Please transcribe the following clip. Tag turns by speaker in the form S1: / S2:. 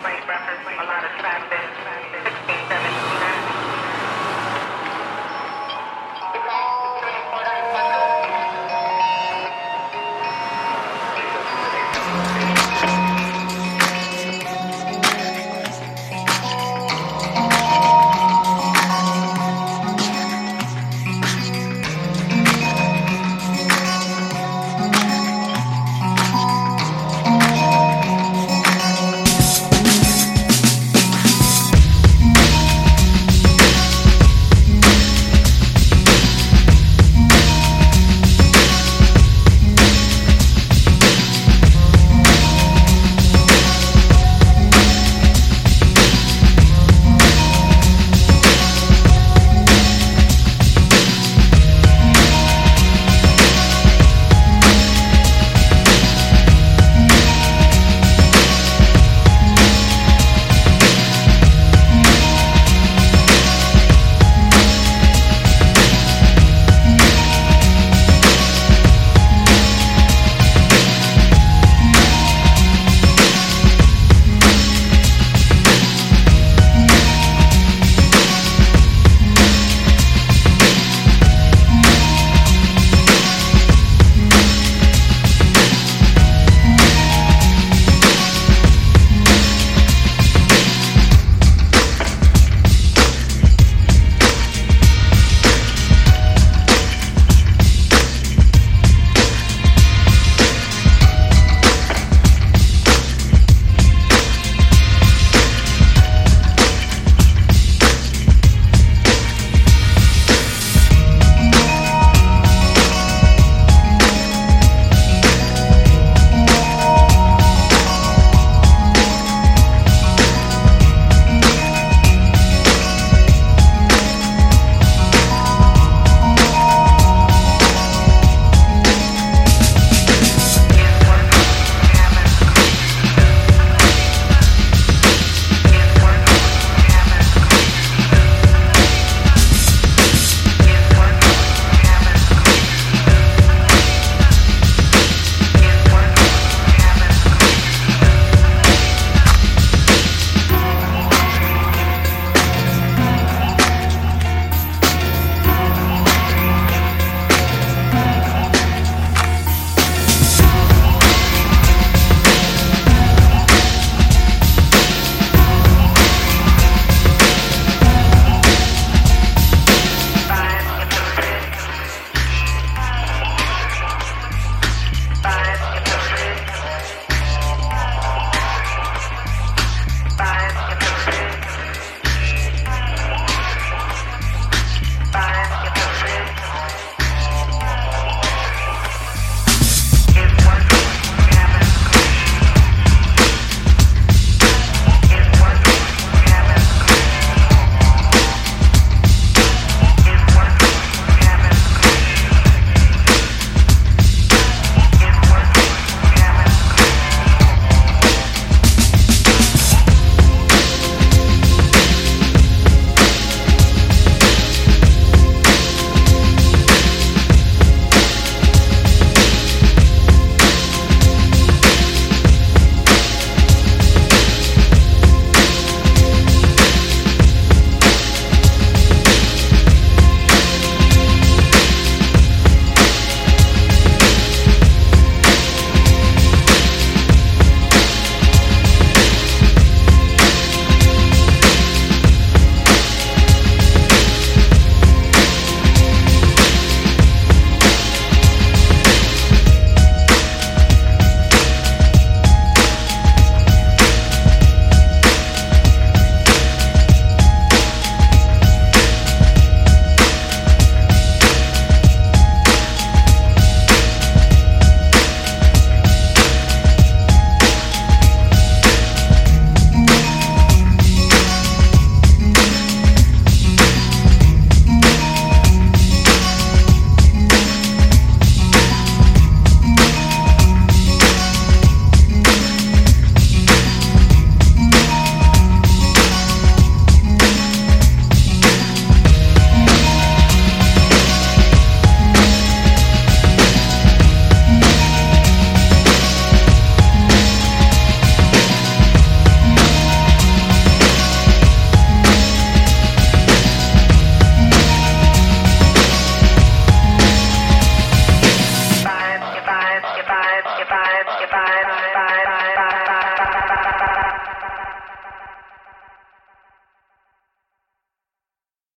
S1: Play reference, a lot of traffic.